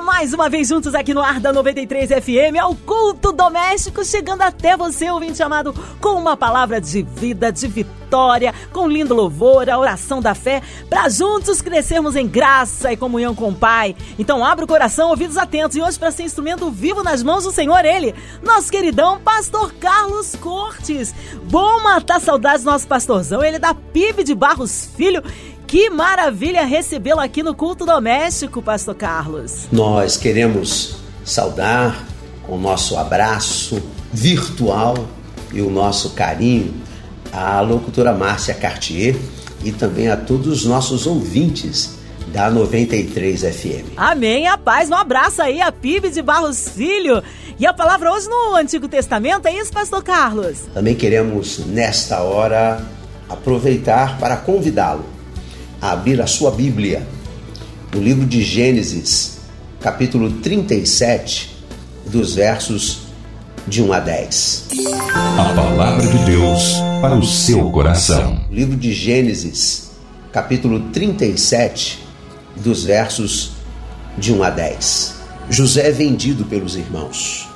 Mais uma vez juntos aqui no ar da 93 FM, ao culto doméstico, chegando até você, ouvinte amado, com uma palavra de vida, de vitória, com lindo louvor, a oração da fé, para juntos crescermos em graça e comunhão com o Pai. Então abra o coração, ouvidos atentos, e hoje para ser instrumento vivo nas mãos do Senhor, ele, nosso queridão Pastor Carlos Cortes. Bom matar saudades do nosso pastorzão, ele é da PIB de Barros Filho, que maravilha recebê-lo aqui no culto doméstico, Pastor Carlos. Nós queremos saudar com o nosso abraço virtual e o nosso carinho a locutora Márcia Cartier e também a todos os nossos ouvintes da 93 FM. Amém, a paz. Um abraço aí a PIB de Barros Filho. E a palavra hoje no Antigo Testamento é isso, Pastor Carlos? Também queremos, nesta hora, aproveitar para convidá-lo a abrir a sua Bíblia no livro de Gênesis, capítulo 37, dos versos de 1 a 10. A palavra de Deus para o seu coração. Livro de Gênesis, capítulo 37, dos versos de 1 a 10. José é vendido pelos irmãos.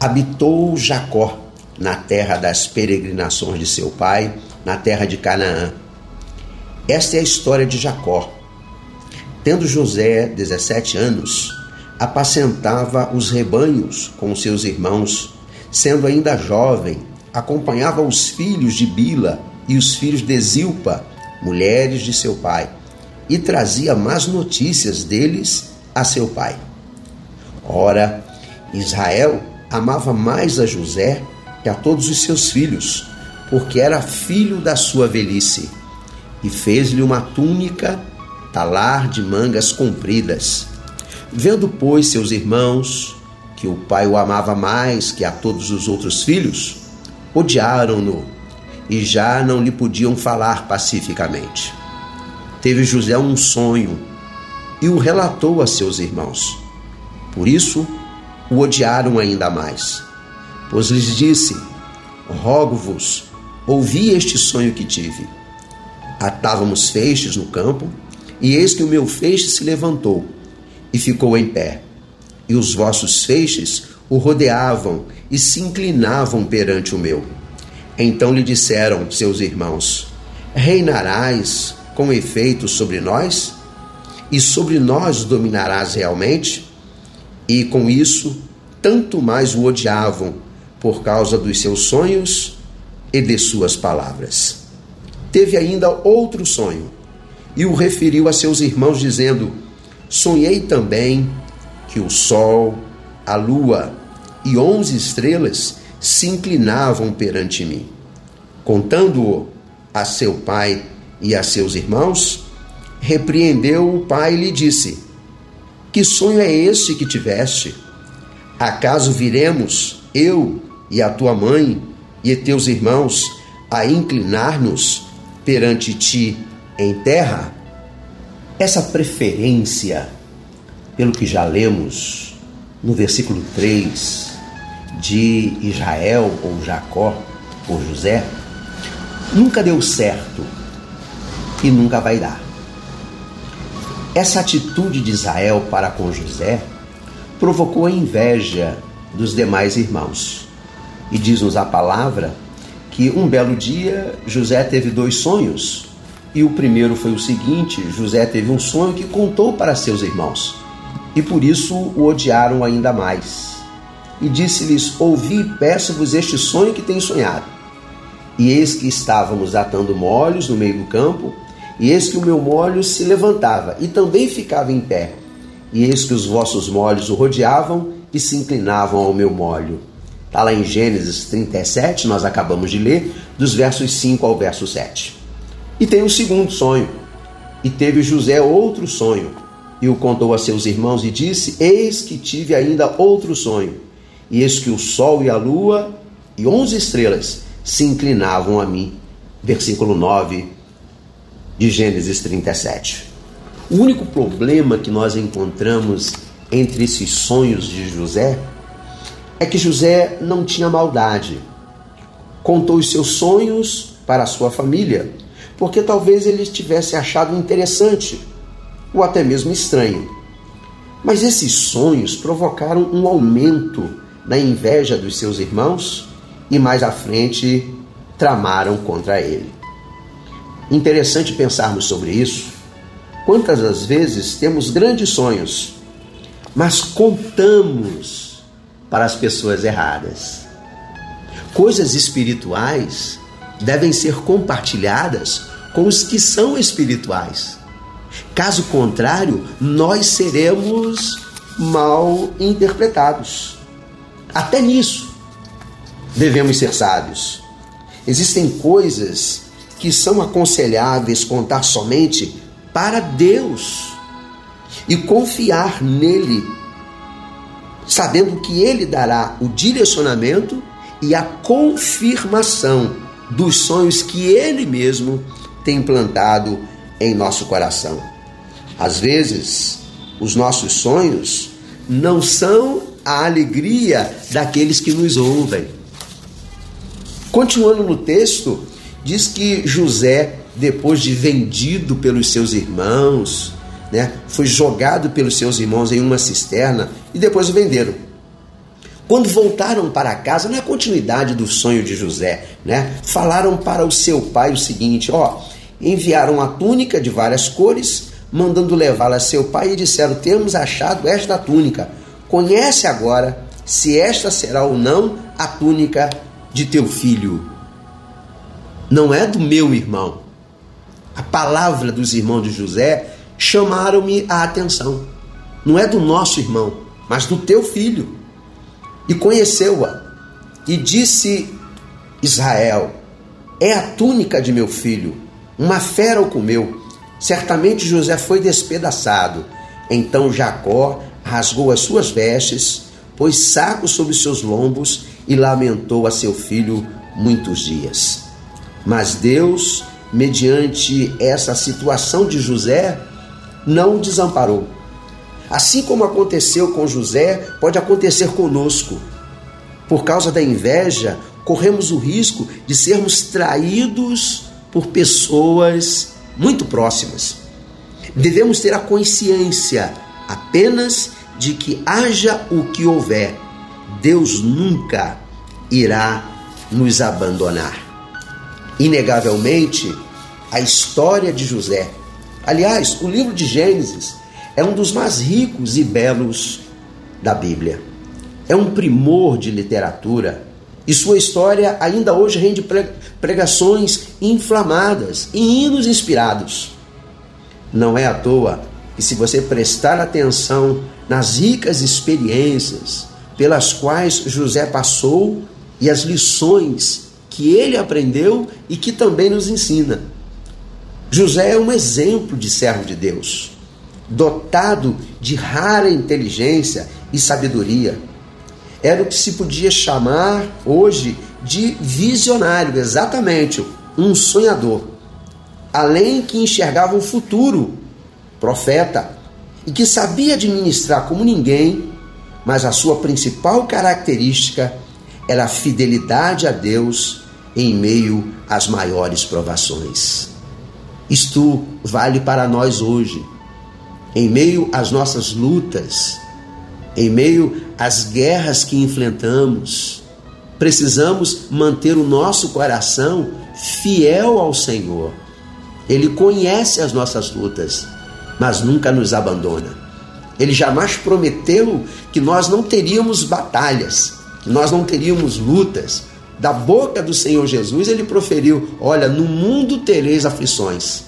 Habitou Jacó na terra das peregrinações de seu pai, na terra de Canaã esta é a história de Jacó. Tendo José 17 anos, apacentava os rebanhos com seus irmãos. Sendo ainda jovem, acompanhava os filhos de Bila e os filhos de Zilpa, mulheres de seu pai, e trazia más notícias deles a seu pai. Ora, Israel amava mais a José que a todos os seus filhos, porque era filho da sua velhice e fez-lhe uma túnica, talar de mangas compridas. Vendo, pois, seus irmãos que o pai o amava mais que a todos os outros filhos, odiaram-no e já não lhe podiam falar pacificamente. Teve José um sonho e o relatou a seus irmãos. Por isso, o odiaram ainda mais, pois lhes disse: Rogo-vos, ouvi este sonho que tive Atávamos feixes no campo, e eis que o meu feixe se levantou e ficou em pé. E os vossos feixes o rodeavam e se inclinavam perante o meu. Então lhe disseram seus irmãos: Reinarás com efeito sobre nós? E sobre nós dominarás realmente? E com isso, tanto mais o odiavam por causa dos seus sonhos e de suas palavras teve ainda outro sonho e o referiu a seus irmãos, dizendo: Sonhei também que o sol, a lua e onze estrelas se inclinavam perante mim. Contando-o a seu pai e a seus irmãos, repreendeu o pai e lhe disse: Que sonho é esse que tiveste? Acaso viremos, eu e a tua mãe e teus irmãos, a inclinar-nos perante ti em terra, essa preferência, pelo que já lemos no versículo 3, de Israel ou Jacó por José, nunca deu certo e nunca vai dar. Essa atitude de Israel para com José provocou a inveja dos demais irmãos. E diz-nos a palavra que um belo dia José teve dois sonhos. E o primeiro foi o seguinte: José teve um sonho que contou para seus irmãos, e por isso o odiaram ainda mais. E disse-lhes: Ouvi e peço-vos este sonho que tenho sonhado. E eis que estávamos atando molhos no meio do campo, e eis que o meu molho se levantava e também ficava em pé. E eis que os vossos molhos o rodeavam e se inclinavam ao meu molho. Está lá em Gênesis 37, nós acabamos de ler, dos versos 5 ao verso 7. E tem um segundo sonho. E teve José outro sonho, e o contou a seus irmãos e disse: Eis que tive ainda outro sonho, e eis que o sol e a lua e onze estrelas se inclinavam a mim. Versículo 9 de Gênesis 37. O único problema que nós encontramos entre esses sonhos de José é que José não tinha maldade. Contou os seus sonhos para a sua família, porque talvez ele tivesse achado interessante ou até mesmo estranho. Mas esses sonhos provocaram um aumento na inveja dos seus irmãos e mais à frente tramaram contra ele. Interessante pensarmos sobre isso. Quantas das vezes temos grandes sonhos, mas contamos para as pessoas erradas. Coisas espirituais devem ser compartilhadas com os que são espirituais. Caso contrário, nós seremos mal interpretados. Até nisso devemos ser sábios. Existem coisas que são aconselháveis contar somente para Deus e confiar nele, sabendo que ele dará o direcionamento e a confirmação dos sonhos que ele mesmo tem plantado em nosso coração. Às vezes, os nossos sonhos não são a alegria daqueles que nos ouvem. Continuando no texto, diz que José, depois de vendido pelos seus irmãos, né, foi jogado pelos seus irmãos em uma cisterna e depois o venderam. Quando voltaram para casa, na continuidade do sonho de José, né, falaram para o seu pai o seguinte: ó, enviaram a túnica de várias cores, mandando levá-la a seu pai e disseram: Temos achado esta túnica. Conhece agora se esta será ou não a túnica de teu filho. Não é do meu irmão. A palavra dos irmãos de José chamaram-me a atenção. Não é do nosso irmão, mas do teu filho. E conheceu-a. E disse Israel: É a túnica de meu filho. Uma fera o comeu. Certamente José foi despedaçado. Então Jacó rasgou as suas vestes, pôs saco sobre seus lombos e lamentou a seu filho muitos dias. Mas Deus, mediante essa situação de José, não o desamparou. Assim como aconteceu com José, pode acontecer conosco. Por causa da inveja, corremos o risco de sermos traídos por pessoas muito próximas. Devemos ter a consciência apenas de que haja o que houver, Deus nunca irá nos abandonar. Inegavelmente, a história de José Aliás, o livro de Gênesis é um dos mais ricos e belos da Bíblia. É um primor de literatura e sua história ainda hoje rende pregações inflamadas e hinos inspirados. Não é à toa que, se você prestar atenção nas ricas experiências pelas quais José passou e as lições que ele aprendeu e que também nos ensina José é um exemplo de servo de Deus, dotado de rara inteligência e sabedoria. Era o que se podia chamar hoje de visionário, exatamente, um sonhador. Além que enxergava o futuro, profeta, e que sabia administrar como ninguém, mas a sua principal característica era a fidelidade a Deus em meio às maiores provações. Isto vale para nós hoje. Em meio às nossas lutas, em meio às guerras que enfrentamos, precisamos manter o nosso coração fiel ao Senhor. Ele conhece as nossas lutas, mas nunca nos abandona. Ele jamais prometeu que nós não teríamos batalhas, que nós não teríamos lutas, da boca do Senhor Jesus, ele proferiu: Olha, no mundo tereis aflições,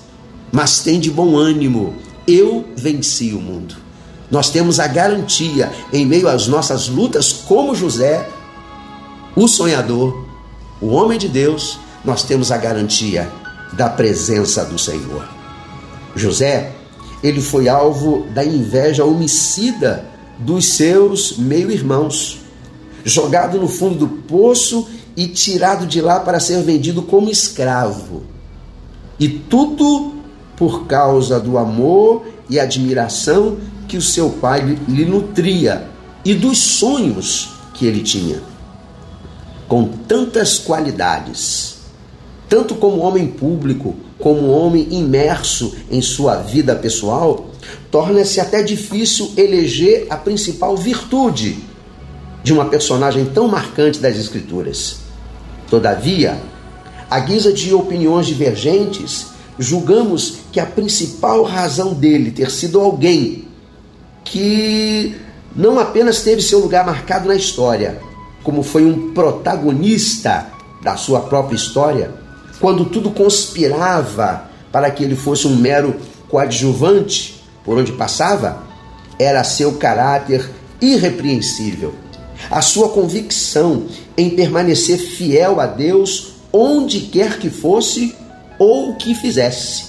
mas tem de bom ânimo, eu venci o mundo. Nós temos a garantia, em meio às nossas lutas, como José, o sonhador, o homem de Deus, nós temos a garantia da presença do Senhor. José, ele foi alvo da inveja homicida dos seus meio-irmãos, jogado no fundo do poço e tirado de lá para ser vendido como escravo. E tudo por causa do amor e admiração que o seu pai lhe nutria e dos sonhos que ele tinha. Com tantas qualidades, tanto como homem público, como homem imerso em sua vida pessoal, torna-se até difícil eleger a principal virtude de uma personagem tão marcante das Escrituras. Todavia, à guisa de opiniões divergentes, julgamos que a principal razão dele ter sido alguém que não apenas teve seu lugar marcado na história, como foi um protagonista da sua própria história, quando tudo conspirava para que ele fosse um mero coadjuvante por onde passava, era seu caráter irrepreensível, a sua convicção em permanecer fiel a Deus onde quer que fosse ou o que fizesse,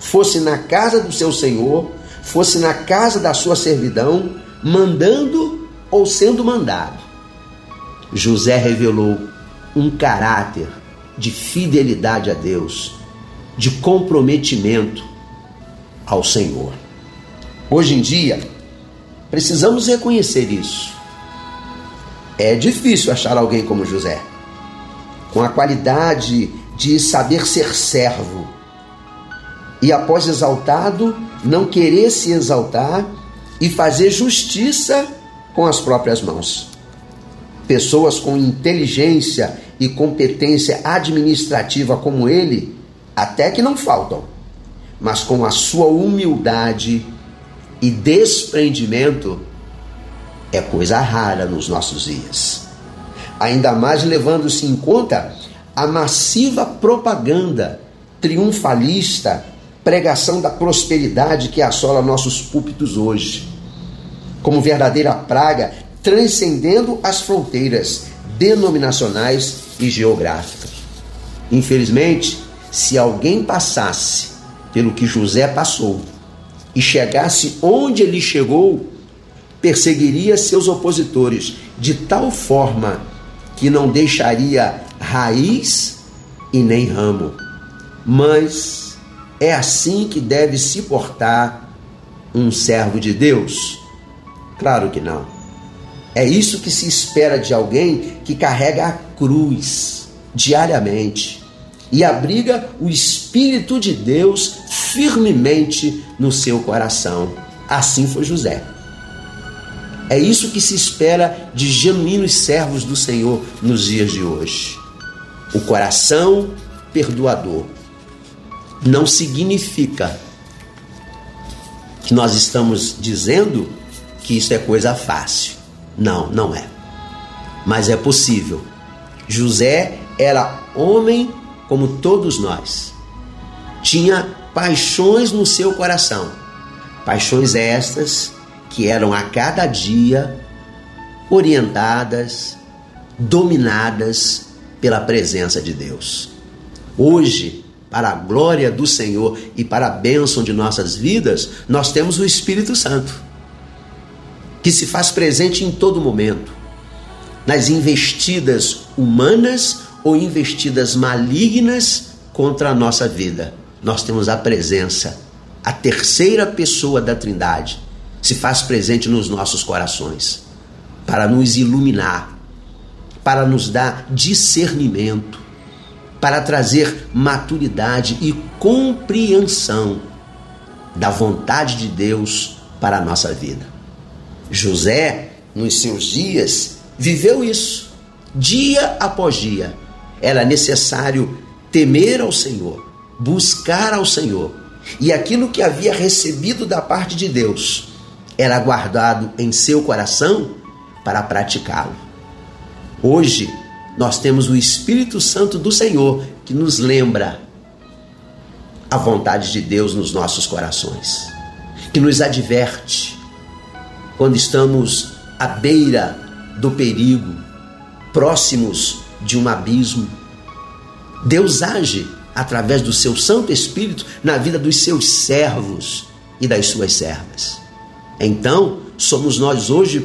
fosse na casa do seu senhor, fosse na casa da sua servidão, mandando ou sendo mandado. José revelou um caráter de fidelidade a Deus, de comprometimento ao Senhor. Hoje em dia, precisamos reconhecer isso. É difícil achar alguém como José, com a qualidade de saber ser servo. E, após exaltado, não querer se exaltar e fazer justiça com as próprias mãos. Pessoas com inteligência e competência administrativa como ele, até que não faltam, mas com a sua humildade e desprendimento, é coisa rara nos nossos dias. Ainda mais levando-se em conta a massiva propaganda triunfalista, pregação da prosperidade que assola nossos púlpitos hoje, como verdadeira praga, transcendendo as fronteiras denominacionais e geográficas. Infelizmente, se alguém passasse pelo que José passou e chegasse onde ele chegou, perseguiria seus opositores de tal forma que não deixaria raiz e nem ramo. Mas é assim que deve se portar um servo de Deus? Claro que não. É isso que se espera de alguém que carrega a cruz diariamente e abriga o Espírito de Deus firmemente no seu coração. Assim foi José. É isso que se espera de genuínos servos do Senhor nos dias de hoje o coração perdoador não significa que nós estamos dizendo que isso é coisa fácil. Não, não é. Mas é possível. José era homem como todos nós. Tinha paixões no seu coração. Paixões estas que eram a cada dia orientadas, dominadas pela presença de Deus. Hoje, para a glória do Senhor e para a bênção de nossas vidas, nós temos o Espírito Santo, que se faz presente em todo momento, nas investidas humanas ou investidas malignas contra a nossa vida. Nós temos a presença, a terceira pessoa da Trindade se faz presente nos nossos corações para nos iluminar para nos dar discernimento, para trazer maturidade e compreensão da vontade de Deus para a nossa vida. José, nos seus dias, viveu isso, dia após dia. Era necessário temer ao Senhor, buscar ao Senhor, e aquilo que havia recebido da parte de Deus era guardado em seu coração para praticá-lo. Hoje, nós temos o Espírito Santo do Senhor que nos lembra a vontade de Deus nos nossos corações, que nos adverte quando estamos à beira do perigo, próximos de um abismo. Deus age através do seu Santo Espírito na vida dos seus servos e das suas servas. Então, somos nós hoje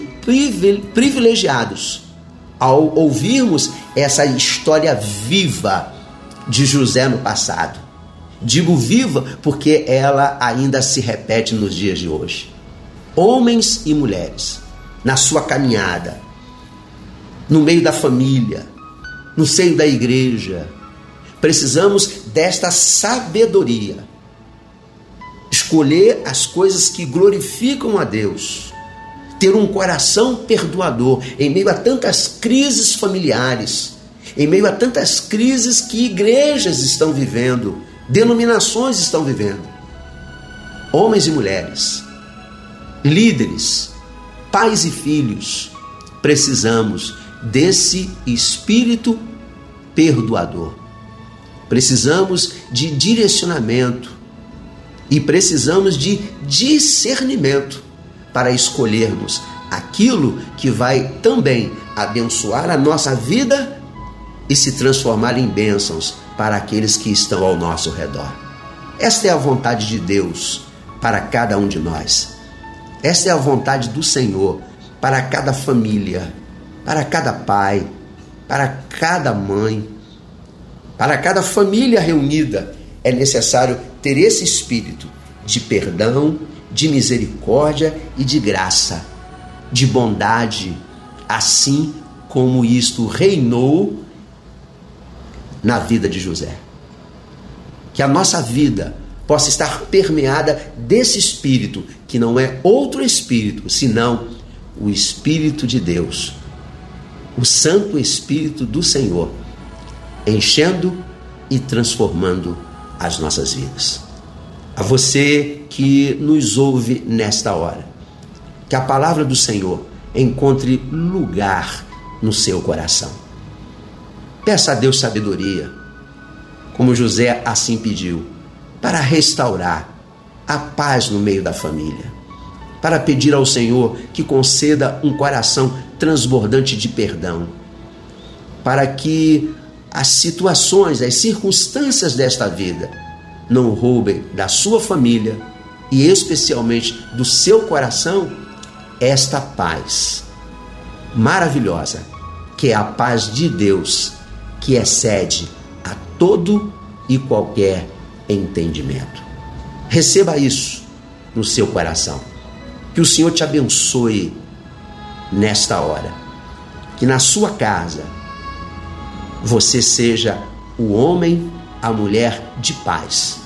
privilegiados ao ouvirmos essa história viva de José no passado. Digo viva porque ela ainda se repete nos dias de hoje. homens e mulheres, na sua caminhada, no meio da família, no seio da igreja. Precisamos desta sabedoria. Escolher as coisas que glorificam a Deus. Ter um coração perdoador em meio a tantas crises familiares, em meio a tantas crises que igrejas estão vivendo, denominações estão vivendo. Homens e mulheres, líderes, pais e filhos, precisamos desse espírito perdoador. Precisamos de direcionamento e precisamos de discernimento para escolhermos aquilo que vai também abençoar a nossa vida e se transformar em bênçãos para aqueles que estão ao nosso redor. Esta é a vontade de Deus para cada um de nós. Esta é a vontade do Senhor para cada família, para cada pai, para cada mãe, para cada família reunida. É necessário ter esse espírito de perdão, de misericórdia e de graça, de bondade, assim como isto reinou na vida de José. Que a nossa vida possa estar permeada desse espírito, que não é outro espírito, senão o Espírito de Deus, o Santo Espírito do Senhor, enchendo e transformando as nossas vidas. A você que nos ouve nesta hora, que a palavra do Senhor encontre lugar no seu coração. Peça a Deus sabedoria, como José assim pediu para restaurar a paz no meio da família, para pedir ao Senhor que conceda um coração transbordante de perdão, para que as situações, as circunstâncias desta vida não roubem da sua família e especialmente do seu coração esta paz maravilhosa, que é a paz de Deus, que excede a todo e qualquer entendimento. Receba isso no seu coração. Que o Senhor te abençoe nesta hora. Que na sua casa você seja o homem, a mulher de paz.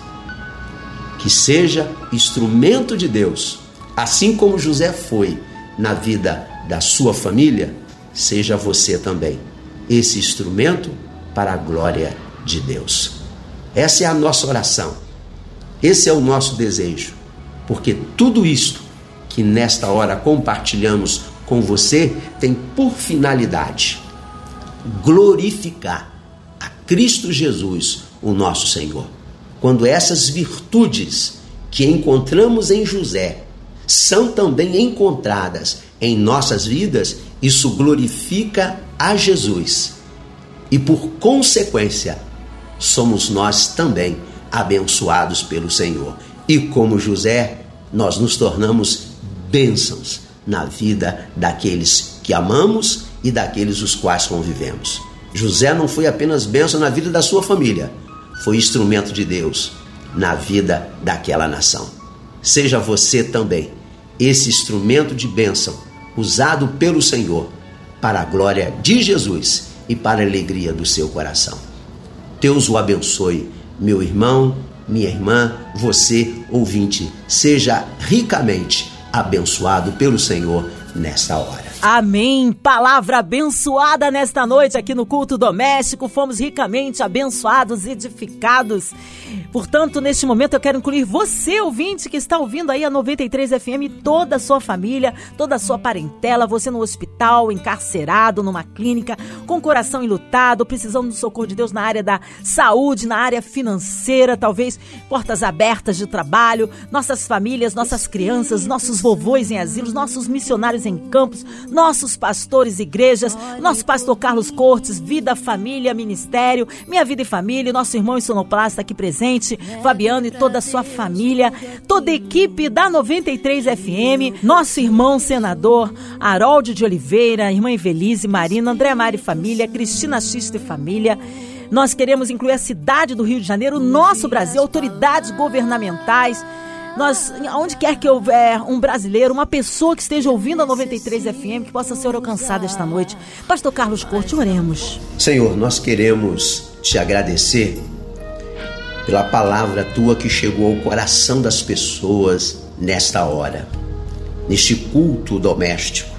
Que seja instrumento de Deus, assim como José foi na vida da sua família, seja você também esse instrumento para a glória de Deus. Essa é a nossa oração. Esse é o nosso desejo. Porque tudo isto que nesta hora compartilhamos com você tem por finalidade glorificar a Cristo Jesus, o nosso Senhor. Quando essas virtudes que encontramos em José são também encontradas em nossas vidas, isso glorifica a Jesus. E por consequência, somos nós também abençoados pelo Senhor. E como José, nós nos tornamos bênçãos na vida daqueles que amamos e daqueles os quais convivemos. José não foi apenas bênção na vida da sua família, foi instrumento de Deus na vida daquela nação. Seja você também esse instrumento de bênção usado pelo Senhor para a glória de Jesus e para a alegria do seu coração. Deus o abençoe, meu irmão, minha irmã, você, ouvinte, seja ricamente abençoado pelo Senhor nesta hora. Amém. Palavra abençoada nesta noite aqui no culto doméstico. Fomos ricamente abençoados, edificados. Portanto, neste momento eu quero incluir você, ouvinte, que está ouvindo aí a 93 FM, toda a sua família, toda a sua parentela, você no hospital, encarcerado, numa clínica, com coração enlutado, precisando do socorro de Deus na área da saúde, na área financeira, talvez portas abertas de trabalho, nossas famílias, nossas crianças, nossos vovôs em asilos, nossos missionários em campos, nossos pastores, igrejas, nosso pastor Carlos Cortes, Vida, Família, Ministério, Minha Vida e Família, nosso irmão sonoplasta aqui presente, Fabiano e toda a sua família, toda a equipe da 93 FM, nosso irmão senador Harold de Oliveira, irmã Evelise, Marina, André Mari Família, Cristina Xista e Família. Nós queremos incluir a cidade do Rio de Janeiro, nosso Brasil, autoridades governamentais, Nós, onde quer que houver um brasileiro, uma pessoa que esteja ouvindo a 93 FM, que possa ser alcançada esta noite. Pastor Carlos Corte, oremos. Senhor, nós queremos te agradecer pela palavra tua que chegou ao coração das pessoas nesta hora, neste culto doméstico,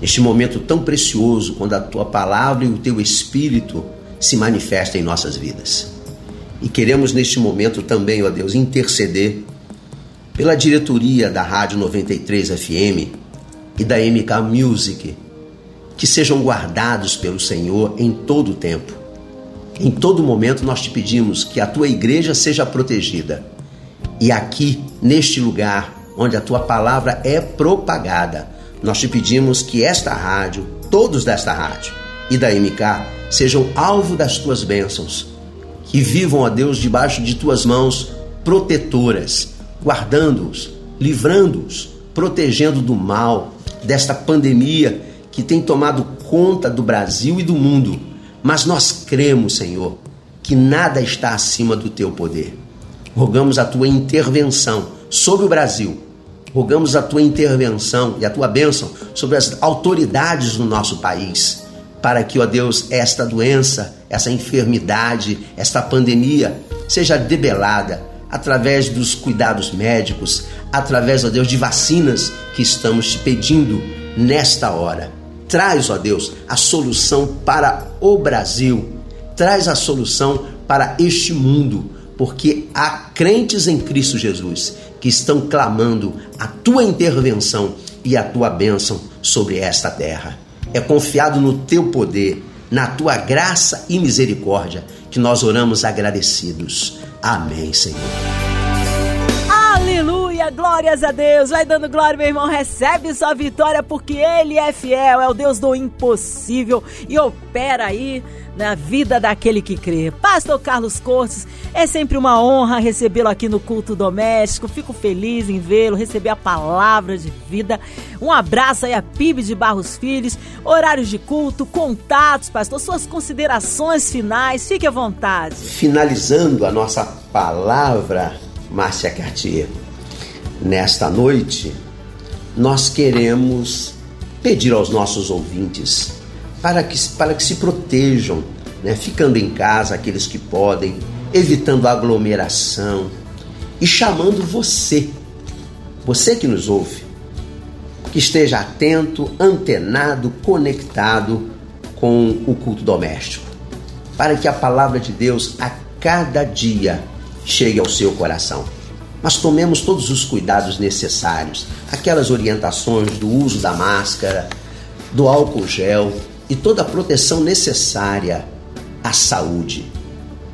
neste momento tão precioso, quando a tua palavra e o teu espírito se manifestam em nossas vidas. E queremos neste momento também, ó Deus, interceder pela diretoria da Rádio 93 FM e da MK Music, que sejam guardados pelo Senhor em todo o tempo. Em todo momento nós te pedimos que a tua igreja seja protegida. E aqui, neste lugar onde a tua palavra é propagada, nós te pedimos que esta rádio, todos desta rádio e da MK, sejam alvo das tuas bênçãos, que vivam, a Deus, debaixo de tuas mãos protetoras, guardando-os, livrando-os, protegendo do mal, desta pandemia que tem tomado conta do Brasil e do mundo. Mas nós cremos, Senhor, que nada está acima do teu poder. Rogamos a tua intervenção sobre o Brasil. Rogamos a tua intervenção e a tua bênção sobre as autoridades do nosso país, para que, ó Deus, esta doença, essa enfermidade, esta pandemia seja debelada através dos cuidados médicos, através, ó Deus, de vacinas que estamos te pedindo nesta hora. Traz, ó Deus, a solução para o Brasil, traz a solução para este mundo, porque há crentes em Cristo Jesus que estão clamando a tua intervenção e a tua bênção sobre esta terra. É confiado no teu poder, na tua graça e misericórdia que nós oramos agradecidos. Amém, Senhor. Aleluia, glórias a Deus. Vai dando glória, meu irmão. Recebe sua vitória porque Ele é fiel, é o Deus do impossível e opera aí na vida daquele que crê. Pastor Carlos Cortes, é sempre uma honra recebê-lo aqui no culto doméstico. Fico feliz em vê-lo, receber a palavra de vida. Um abraço aí a PIB de Barros Filhos, horários de culto, contatos, pastor, suas considerações finais. Fique à vontade. Finalizando a nossa palavra, Márcia Cartier, nesta noite, nós queremos pedir aos nossos ouvintes para que, para que se protejam, né? ficando em casa aqueles que podem, evitando aglomeração e chamando você, você que nos ouve, que esteja atento, antenado, conectado com o culto doméstico, para que a palavra de Deus a cada dia chegue ao seu coração. Mas tomemos todos os cuidados necessários, aquelas orientações do uso da máscara, do álcool gel, e toda a proteção necessária à saúde.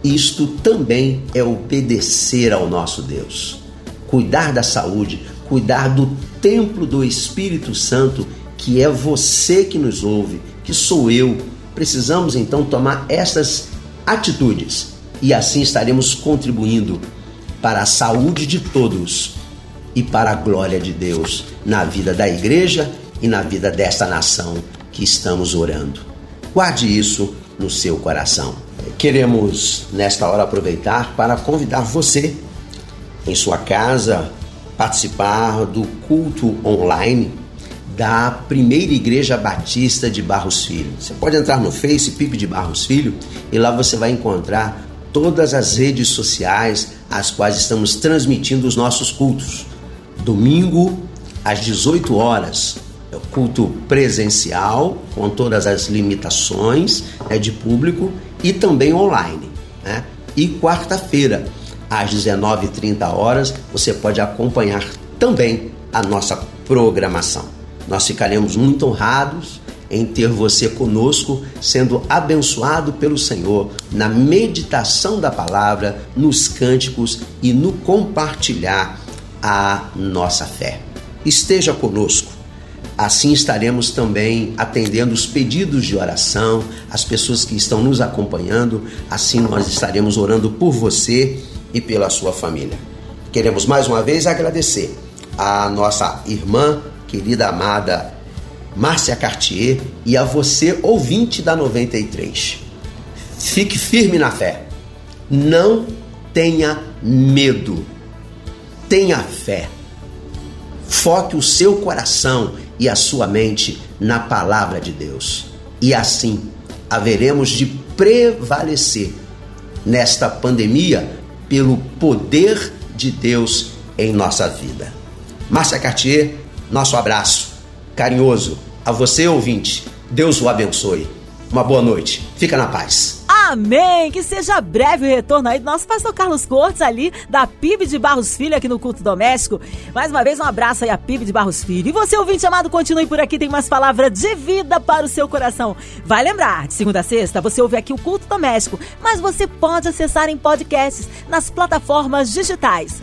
Isto também é obedecer ao nosso Deus. Cuidar da saúde, cuidar do templo do Espírito Santo, que é você que nos ouve, que sou eu. Precisamos então tomar estas atitudes e assim estaremos contribuindo para a saúde de todos e para a glória de Deus na vida da igreja e na vida desta nação que estamos orando. Guarde isso no seu coração. Queremos, nesta hora, aproveitar para convidar você, em sua casa, participar do culto online da Primeira Igreja Batista de Barros Filho. Você pode entrar no Face, Pipe de Barros Filho, e lá você vai encontrar todas as redes sociais às quais estamos transmitindo os nossos cultos. Domingo, às 18 horas, é o culto presencial, com todas as limitações né, de público, e também online. Né? E quarta-feira, às 19h30 horas, você pode acompanhar também a nossa programação. Nós ficaremos muito honrados em ter você conosco, sendo abençoado pelo Senhor na meditação da palavra, nos cânticos e no compartilhar a nossa fé. Esteja conosco Assim estaremos também atendendo os pedidos de oração, as pessoas que estão nos acompanhando. Assim nós estaremos orando por você e pela sua família. Queremos mais uma vez agradecer a nossa irmã, querida amada Márcia Cartier e a você, ouvinte da 93. Fique firme na fé. Não tenha medo. tenha fé. Foque o seu coração e a sua mente na palavra de Deus. E assim haveremos de prevalecer nesta pandemia pelo poder de Deus em nossa vida. Márcia Cartier, nosso abraço carinhoso a você, ouvinte. Deus o abençoe. Uma boa noite. Fica na paz. Amém! Que seja breve o retorno aí do nosso pastor Carlos Cortes ali, da PIB de Barros Filho, aqui no Culto Doméstico. Mais uma vez, um abraço aí a PIB de Barros Filho. E você, ouvinte amado, continue por aqui, tem umas palavras de vida para o seu coração. Vai lembrar, de segunda a sexta, você ouve aqui o Culto Doméstico, mas você pode acessar em podcasts nas plataformas digitais